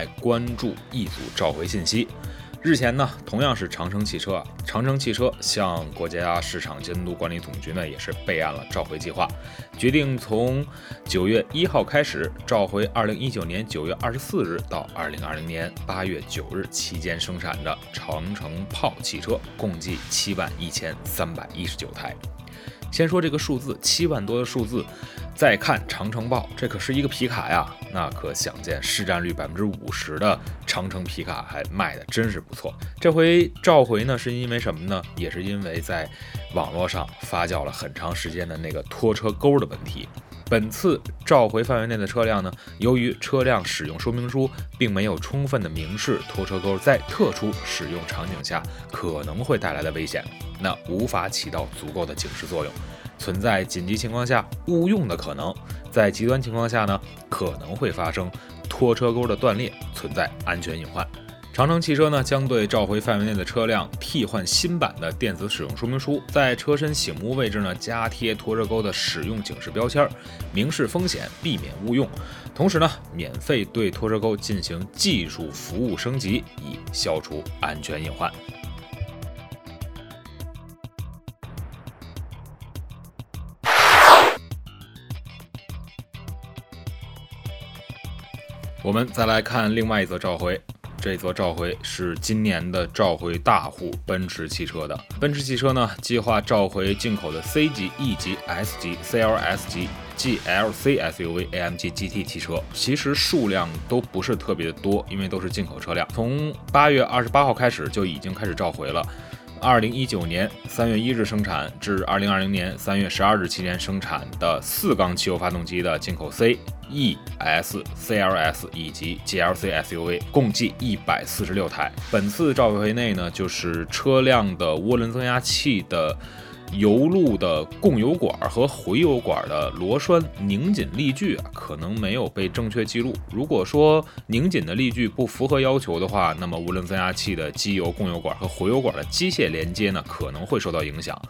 来关注一组召回信息。日前呢，同样是长城汽车，长城汽车向国家市场监督管理总局呢也是备案了召回计划，决定从九月一号开始召回二零一九年九月二十四日到二零二零年八月九日期间生产的长城炮汽车，共计七万一千三百一十九台。先说这个数字，七万多的数字。再看长城豹，这可是一个皮卡呀，那可想见市占率百分之五十的长城皮卡还卖的真是不错。这回召回呢，是因为什么呢？也是因为在网络上发酵了很长时间的那个拖车钩的问题。本次召回范围内的车辆呢，由于车辆使用说明书并没有充分的明示拖车钩在特殊使用场景下可能会带来的危险，那无法起到足够的警示作用。存在紧急情况下误用的可能，在极端情况下呢，可能会发生拖车钩的断裂，存在安全隐患。长城汽车呢，将对召回范围内的车辆替换新版的电子使用说明书，在车身醒目位置呢加贴拖车钩的使用警示标签，明示风险，避免误用。同时呢，免费对拖车钩进行技术服务升级，以消除安全隐患。我们再来看另外一则召回，这座召回是今年的召回大户奔驰汽车的。奔驰汽车呢，计划召回进口的 C 级、E 级、S 级、CLS 级、GLC SUV、AMG GT 汽车，其实数量都不是特别的多，因为都是进口车辆。从八月二十八号开始就已经开始召回了。二零一九年三月一日生产至二零二零年三月十二日期间生产的四缸汽油发动机的进口 C、E、S、CLS 以及 GLC SUV 共计一百四十六台。本次召回内呢，就是车辆的涡轮增压器的。油路的供油管和回油管的螺栓拧紧力矩啊，可能没有被正确记录。如果说拧紧的力矩不符合要求的话，那么涡轮增压器的机油供油管和回油管的机械连接呢，可能会受到影响。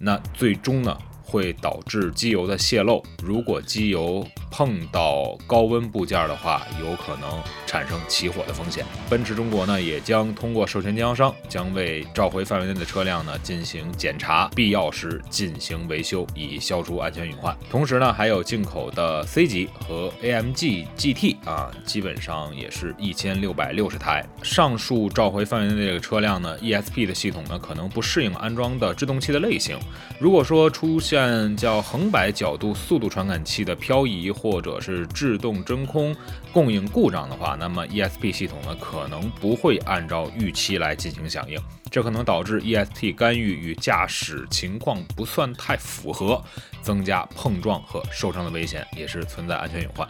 那最终呢？会导致机油的泄漏。如果机油碰到高温部件的话，有可能产生起火的风险。奔驰中国呢，也将通过授权经销商，将为召回范围内的车辆呢进行检查，必要时进行维修，以消除安全隐患。同时呢，还有进口的 C 级和 AMG GT 啊，基本上也是一千六百六十台。上述召回范围内的车辆呢，ESP 的系统呢可能不适应安装的制动器的类型。如果说出现叫横摆角度速度传感器的漂移，或者是制动真空供应故障的话，那么 ESP 系统呢可能不会按照预期来进行响应，这可能导致 EST 干预与驾驶情况不算太符合，增加碰撞和受伤的危险，也是存在安全隐患。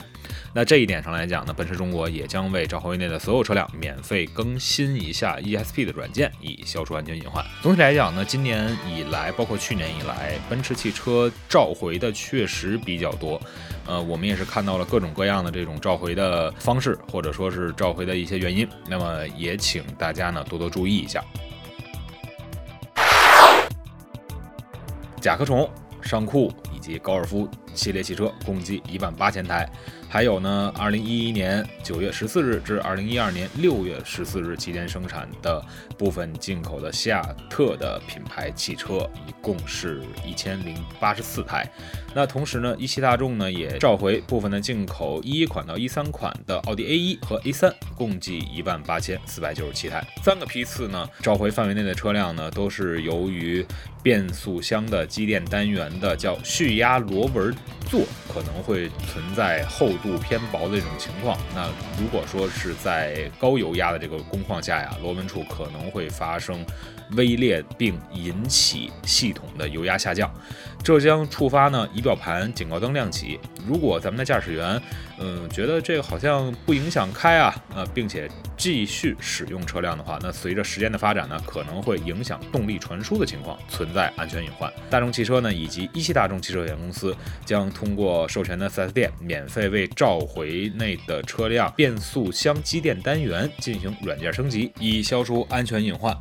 那这一点上来讲呢，奔驰中国也将为召回内的所有车辆免费更新一下 ESP 的软件，以消除安全隐患。总体来讲呢，今年以来，包括去年以来，奔驰汽车召回的确实比较多。呃，我们也是看到了各种各样的这种召回的方式，或者说是召回的一些原因。那么也请大家呢多多注意一下。甲壳虫、尚酷以及高尔夫系列汽车共计一万八千台。还有呢，二零一一年九月十四日至二零一二年六月十四日期间生产的部分进口的西亚特的品牌汽车，一共是一千零八十四台。那同时呢，一汽大众呢也召回部分的进口一款到一三款的奥迪 A 一和 A 三，共计一万八千四百九十七台。三个批次呢，召回范围内的车辆呢，都是由于变速箱的机电单元的叫蓄压螺纹做可能会存在厚。度偏薄的这种情况，那如果说是在高油压的这个工况下呀，螺纹处可能会发生微裂，并引起系统的油压下降，这将触发呢仪表盘警告灯亮起。如果咱们的驾驶员，嗯，觉得这个好像不影响开啊，呃，并且继续使用车辆的话，那随着时间的发展呢，可能会影响动力传输的情况，存在安全隐患。大众汽车呢，以及一汽大众汽车有限公司将通过授权的 4S 店，免费为召回内的车辆变速箱机电单元进行软件升级，以消除安全隐患。